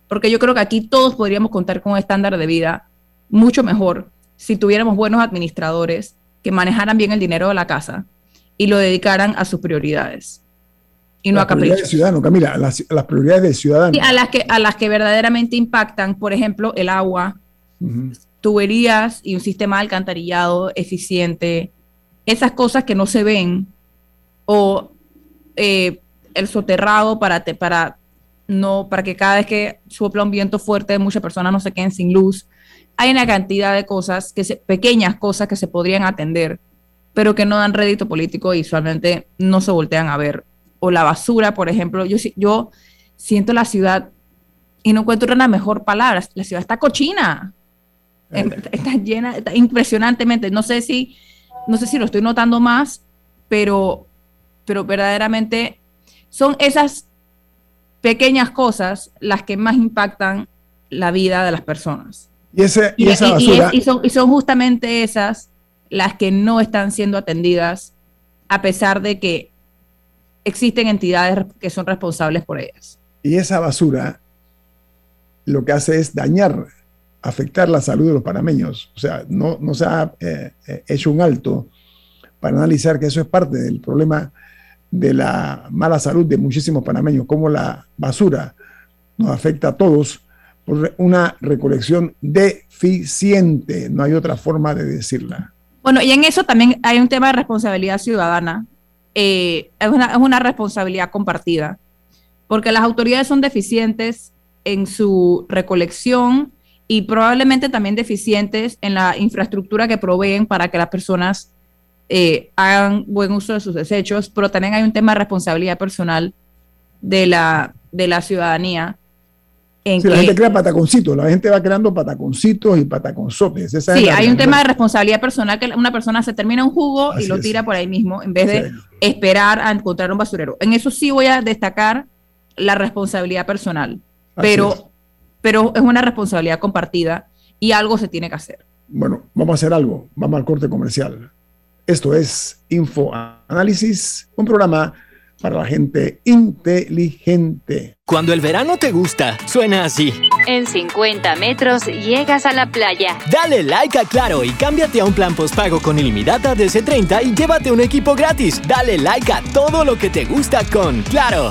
Porque yo creo que aquí todos podríamos contar con un estándar de vida mucho mejor si tuviéramos buenos administradores que manejaran bien el dinero de la casa y lo dedicaran a sus prioridades y no a caprichos. ciudadano, Camila, las, las, prioridades del ciudadano. a las que a las que verdaderamente impactan, por ejemplo, el agua, tuberías y un sistema alcantarillado eficiente, esas cosas que no se ven, o eh, el soterrado para, para, no, para que cada vez que sopla un viento fuerte muchas personas no se queden sin luz. Hay una cantidad de cosas, que pequeñas cosas que se podrían atender, pero que no dan rédito político y usualmente no se voltean a ver. O la basura, por ejemplo, yo, yo siento la ciudad y no encuentro una mejor palabra, la ciudad está cochina está llena, impresionantemente. No sé si, no sé si lo estoy notando más, pero, pero verdaderamente son esas pequeñas cosas las que más impactan la vida de las personas. Y, ese, y, esa y, son, y son justamente esas las que no están siendo atendidas a pesar de que existen entidades que son responsables por ellas. Y esa basura lo que hace es dañar afectar la salud de los panameños. O sea, no, no se ha eh, eh, hecho un alto para analizar que eso es parte del problema de la mala salud de muchísimos panameños, como la basura nos afecta a todos por una recolección deficiente, no hay otra forma de decirla. Bueno, y en eso también hay un tema de responsabilidad ciudadana, eh, es, una, es una responsabilidad compartida, porque las autoridades son deficientes en su recolección, y probablemente también deficientes en la infraestructura que proveen para que las personas eh, hagan buen uso de sus desechos, pero también hay un tema de responsabilidad personal de la, de la ciudadanía. En la gente crea pataconcitos, la gente va creando pataconcitos y pataconzotes. sí, hay un tema de responsabilidad personal que una persona se termina un jugo y lo tira por ahí mismo en vez de esperar a encontrar un basurero. En eso sí voy a destacar la responsabilidad personal, pero pero es una responsabilidad compartida y algo se tiene que hacer. Bueno, vamos a hacer algo, vamos al corte comercial. Esto es Info Análisis, un programa para la gente inteligente. Cuando el verano te gusta, suena así. En 50 metros llegas a la playa. Dale like a Claro y cámbiate a un plan postpago con ilimitada de C30 y llévate un equipo gratis. Dale like a todo lo que te gusta con Claro.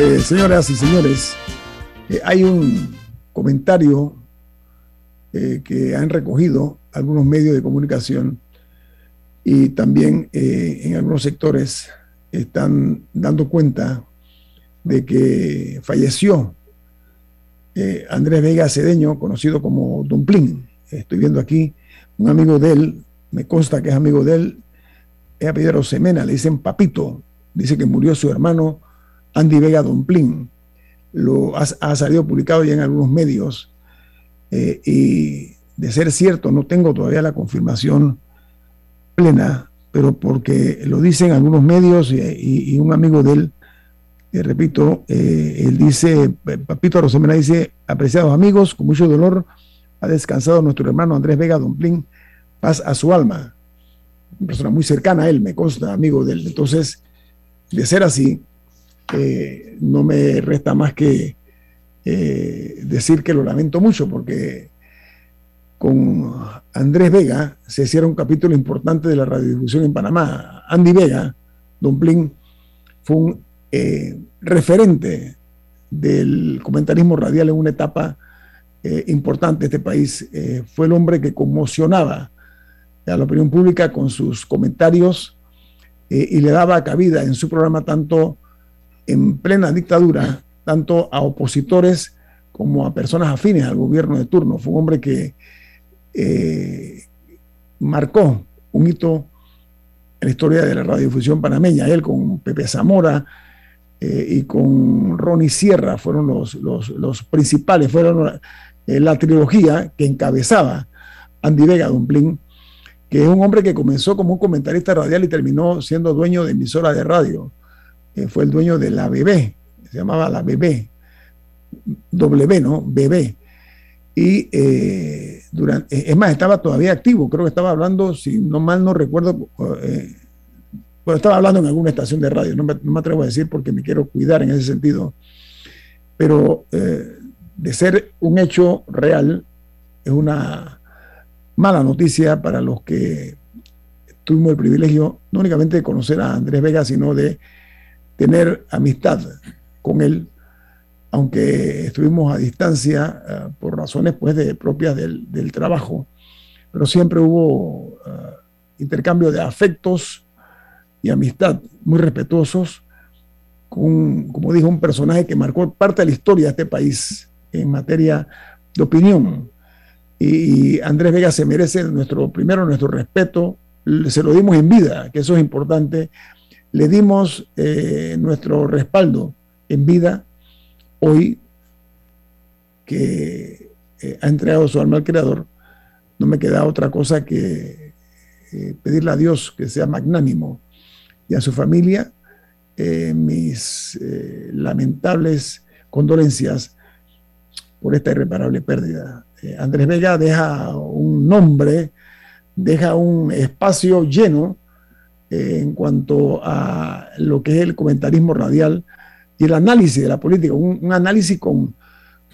Eh, señoras y señores, eh, hay un comentario eh, que han recogido algunos medios de comunicación y también en algunos sectores están dando cuenta de que falleció Andrés Vega Cedeño, conocido como Dumplín. Estoy viendo aquí un amigo de él, me consta que es amigo de él, es apellido Semena, le dicen Papito, dice que murió su hermano Andy Vega Domplín. Lo ha, salido publicado ya en algunos medios. Eh, y de ser cierto, no tengo todavía la confirmación plena, pero porque lo dicen algunos medios y, un amigo de él, eh, repito, eh, él dice, Papito Rosemena dice, apreciados amigos, con mucho dolor ha descansado nuestro hermano Andrés Vega Domplín, paz a su alma. Una persona muy cercana a él, me consta, amigo de él. Entonces, de ser así, eh, no me resta más que eh, decir que lo lamento mucho porque con Andrés Vega se hiciera un capítulo importante de la radiodifusión en Panamá. Andy Vega, Don Plin, fue un eh, referente del comentarismo radial en una etapa importante de este país. fue el hombre que conmocionaba a la opinión pública con sus comentarios y le daba cabida en su programa tanto en plena dictadura, tanto a opositores como a personas afines al gobierno de turno. Fue un hombre que eh, marcó un hito en la historia de la radiodifusión panameña. Él con Pepe Zamora eh, y con Ronnie Sierra fueron los, los, principales, fueron eh, la trilogía que encabezaba Andy Vega Dumplin, que es un hombre que comenzó como un comentarista radial y terminó siendo dueño de emisora de radio fue el dueño de la BB, se llamaba la BB, W, ¿no? BB. Y eh, durante, es más, estaba todavía activo, creo que estaba hablando, si no mal no recuerdo, eh, bueno, estaba hablando en alguna estación de radio, no me, atrevo a decir porque me quiero cuidar en ese sentido, pero eh, de ser un hecho real, es una mala noticia para los que tuvimos el privilegio no únicamente de conocer a Andrés Vega, sino de tener amistad con él, aunque estuvimos a distancia eh, por razones pues, de, propias del, trabajo, pero siempre hubo eh, intercambio de afectos y amistad muy respetuosos con, como dijo, un personaje que marcó parte de la historia de este país en materia de opinión. Y Andrés Vega se merece nuestro, primero nuestro respeto, se lo dimos en vida, que eso es importante, le dimos eh, nuestro respaldo en vida hoy que eh, ha entregado su alma al Creador, no me queda otra cosa que eh, pedirle a Dios que sea magnánimo y a su familia mis lamentables condolencias por esta irreparable pérdida. Andrés Vega deja un nombre, deja un espacio lleno en cuanto a lo que es el comentarismo radial y el análisis de la política, un, análisis con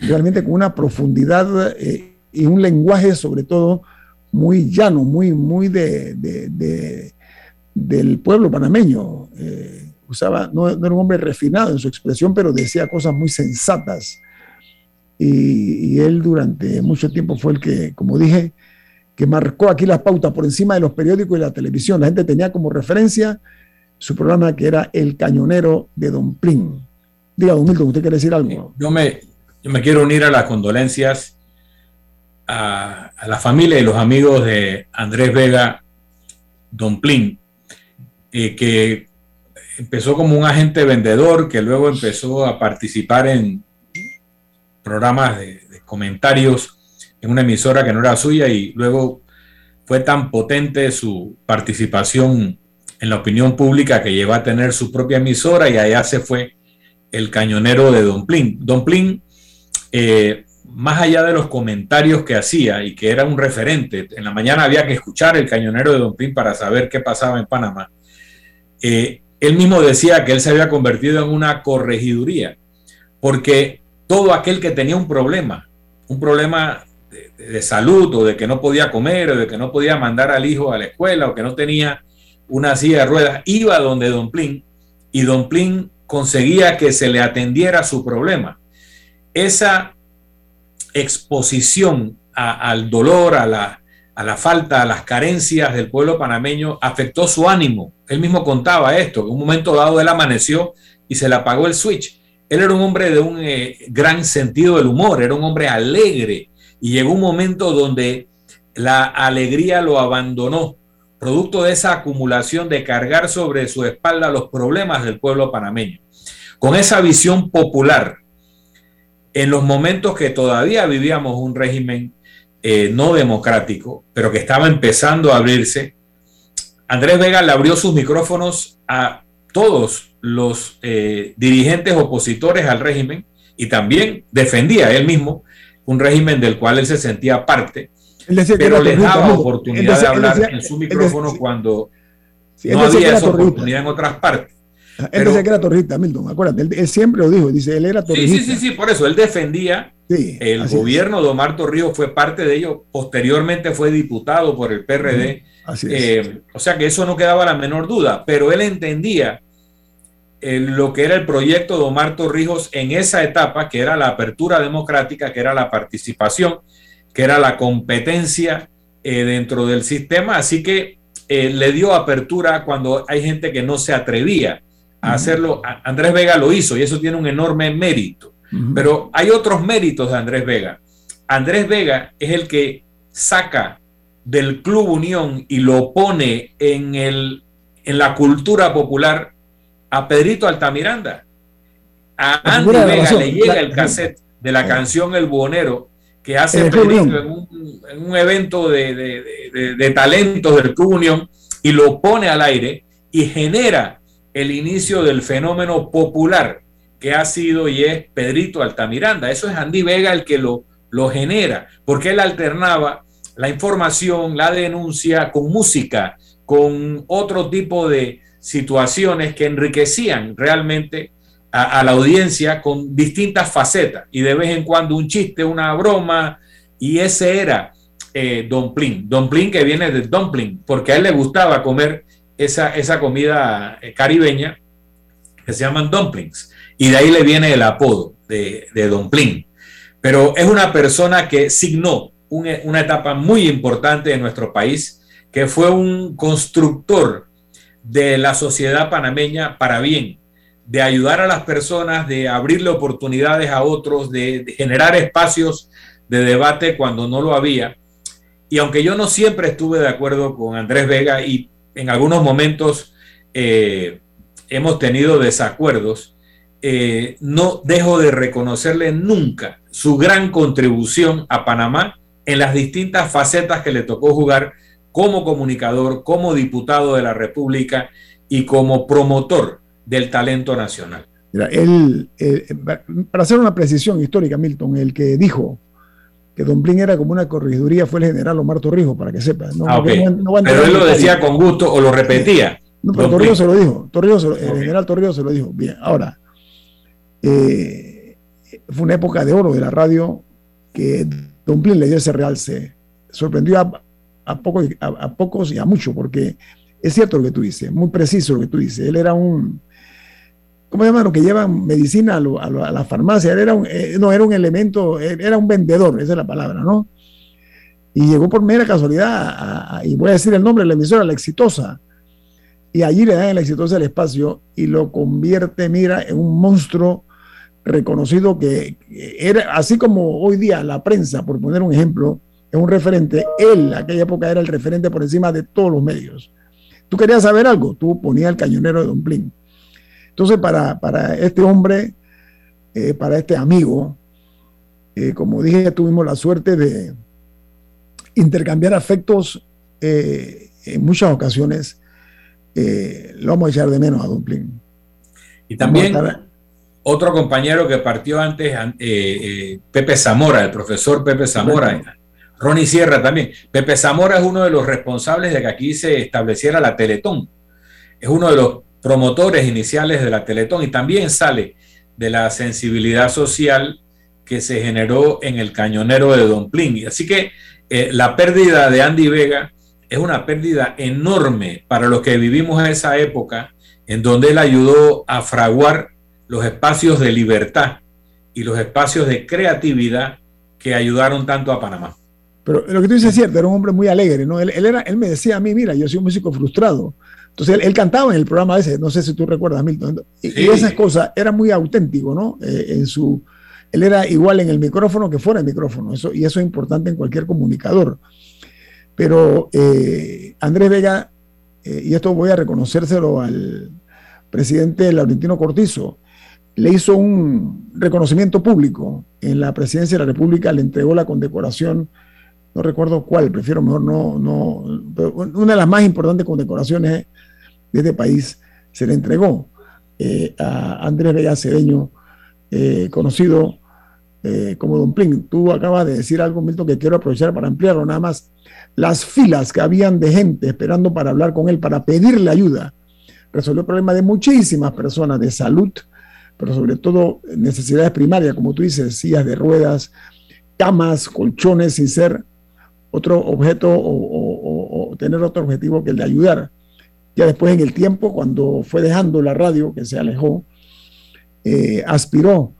realmente con una profundidad eh, y un lenguaje sobre todo muy llano, muy, muy de, del pueblo panameño. Eh, usaba, no, era un hombre refinado en su expresión, pero decía cosas muy sensatas. Y, él durante mucho tiempo fue el que, como dije, que marcó aquí las pautas por encima de los periódicos y la televisión. La gente tenía como referencia su programa que era El Cañonero de Don Plin. Diga, Don Milton, ¿usted quiere decir algo? Yo me, yo me quiero unir a las condolencias a, la familia y los amigos de Andrés Vega Don Plin, eh, que empezó como un agente vendedor, que luego empezó a participar en programas de comentarios en una emisora que no era suya y luego fue tan potente su participación en la opinión pública que llegó a tener su propia emisora y allá se fue el cañonero de Don Plin. Don Plin, eh, más allá de los comentarios que hacía y que era un referente, en la mañana había que escuchar el cañonero de Don Plin para saber qué pasaba en Panamá. Eh, él mismo decía que él se había convertido en una corregiduría, porque todo aquel que tenía un problema, un problema de, salud o de que no podía comer o de que no podía mandar al hijo a la escuela o que no tenía una silla de ruedas, iba donde Don Plin y Don Plin conseguía que se le atendiera su problema. Esa exposición al dolor, a la, a la falta, a las carencias del pueblo panameño afectó su ánimo. Él mismo contaba esto, en un momento dado él amaneció y se le apagó el switch. Él era un hombre de un eh, gran sentido del humor, era un hombre alegre y llegó un momento donde la alegría lo abandonó producto de esa acumulación de cargar sobre su espalda los problemas del pueblo panameño. Con esa visión popular, en los momentos que todavía vivíamos un régimen eh, no democrático, pero que estaba empezando a abrirse, Andrés Vega le abrió sus micrófonos a todos los eh, dirigentes opositores al régimen y también defendía él mismo un régimen del cual él se sentía parte pero les daba oportunidad de hablar en su micrófono cuando no había esa oportunidad en otras partes. Él decía que era torrista, Milton, acuérdate, él, siempre lo dijo, dice, él era torrista. Sí, sí, sí, por eso, él defendía, el gobierno de Omar Torrijos fue parte de ello, posteriormente fue diputado por el PRD, eh, o sea que eso no quedaba la menor duda, pero él entendía eh, lo que era el proyecto de Omar Torrijos en esa etapa, que era la apertura democrática, que era la participación, que era la competencia eh, dentro del sistema, así que eh, le dio apertura cuando hay gente que no se atrevía a hacerlo. Andrés Vega lo hizo y eso tiene un enorme mérito, pero hay otros méritos de Andrés Vega. Andrés Vega es el que saca del Club Unión y lo pone en, el, en la cultura popular a Pedrito Altamiranda. A Andy Vega le llega el cassette de la canción El Buonero que hace Pedrito en un, evento de, talentos del Club Unión y lo pone al aire y genera el inicio del fenómeno popular que ha sido y es Pedrito Altamiranda. Eso es Andy Vega el que lo, lo genera, porque él alternaba la información, la denuncia con música, con otro tipo de situaciones que enriquecían realmente a, la audiencia con distintas facetas y de vez en cuando un chiste, una broma, y ese era eh, Don Plin. Don Plin que viene de dumpling, porque a él le gustaba comer esa, esa comida eh, caribeña que se llaman dumplings, y de ahí le viene el apodo de, de Don Plin. Pero es una persona que signó una etapa muy importante de nuestro país, que fue un constructor de la sociedad panameña para bien, de ayudar a las personas, de abrirle oportunidades a otros, de, generar espacios de debate cuando no lo había. Y aunque yo no siempre estuve de acuerdo con Andrés Vega y en algunos momentos eh, hemos tenido desacuerdos, eh, no dejo de reconocerle nunca su gran contribución a Panamá en las distintas facetas que le tocó jugar como comunicador, como diputado de la República y como promotor del talento nacional. Mira, él, eh, para hacer una precisión histórica, Milton, el que dijo que Don Blin era como una corregiduría fue el general Omar Torrijos, para que sepas. Ah, pero él lo decía con gusto o lo repetía. No, pero Torrijos se lo dijo. Torrijos El general Torrijos se lo dijo. Bien, ahora, eh, fue una época de oro de la radio que Don Blin le dio ese realce. Sorprendió a, a, a pocos y a muchos, porque es cierto lo que tú dices, muy preciso lo que tú dices. Él era un ¿cómo se llama? Que llevan medicina a, la farmacia. Era un, eh, no, era un elemento, era un vendedor, esa es la palabra, ¿no? Y llegó por mera casualidad, y voy a decir el nombre de la emisora, La Exitosa. Y allí le dan La Exitosa el espacio y lo convierte, mira, en un monstruo reconocido que era, así como hoy día la prensa, por poner un ejemplo, es un referente, él, en aquella época era el referente por encima de todos los medios. Tú querías saber algo, tú ponías el cañonero de Don Plin entonces, para, este hombre, eh, para este amigo, eh, como dije, tuvimos la suerte de intercambiar afectos eh, en muchas ocasiones. lo vamos a echar de menos a Dumpling. Y también otro compañero que partió antes, eh, eh, Pepe Zamora, el profesor Pepe Zamora, Ronnie Sierra también. Pepe Zamora es uno de los responsables de que aquí se estableciera la Teletón. Es uno de los promotores iniciales de la Teletón y también sale de la sensibilidad social que se generó en el cañonero de Don Plin. Así que eh, la pérdida de Andy Vega es una pérdida enorme para los que vivimos en esa época, en donde él ayudó a fraguar los espacios de libertad y los espacios de creatividad que ayudaron tanto a Panamá. Pero lo que tú dices es cierto, era un hombre muy alegre, ¿no? Él, era, él me decía a mí, mira, yo soy un músico frustrado. Entonces él, cantaba en el programa ese, no sé si tú recuerdas, Milton. Y, esas cosas, era muy auténtico, ¿no? Eh, en su, él era igual en el micrófono que fuera el micrófono, eso, y eso es importante en cualquier comunicador. Pero eh, Andrés Vega, eh, y esto voy a reconocérselo al presidente Laurentino Cortizo, le hizo un reconocimiento público en la presidencia de la República, le entregó la condecoración, no recuerdo cuál, prefiero mejor no, no, una de las más importantes condecoraciones de este país se le entregó eh, a Andrés Vega Cedeño, eh, conocido eh, como Don Plin. Tú acabas de decir algo, Milton, que quiero aprovechar para ampliarlo nada más. Las filas que habían de gente esperando para hablar con él, para pedirle ayuda, resolvió el problema de muchísimas personas de salud, pero sobre todo necesidades primarias, como tú dices, sillas de ruedas, camas, colchones, sin ser otro objeto o, tener otro objetivo que el de ayudar. Ya después en el tiempo, cuando fue dejando la radio, que se alejó, eh, aspiró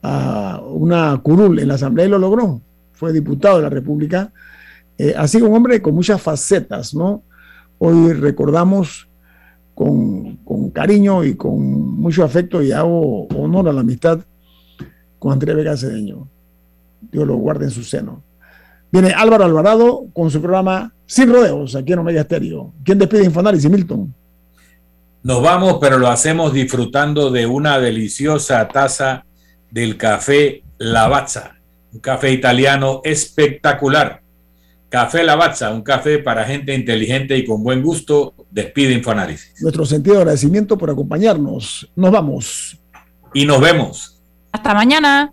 a una curul en la Asamblea y lo logró. Fue diputado de la República. Eh, así un hombre con muchas facetas, ¿no? Hoy recordamos con, cariño y con mucho afecto y hago honor a la amistad con Andrés Vega Cedeño. Dios lo guarde en su seno. Viene Álvaro Alvarado con su programa Sin Rodeos, aquí en Omega Estéreo. ¿Quién despide Infoanálisis, Milton? Nos vamos, pero lo hacemos disfrutando de una deliciosa taza del café Lavazza, un café italiano espectacular. Café Lavazza, un café para gente inteligente y con buen gusto. Despide Infoanálisis. Nuestro sentido de agradecimiento por acompañarnos. Nos vamos. Y nos vemos. Hasta mañana.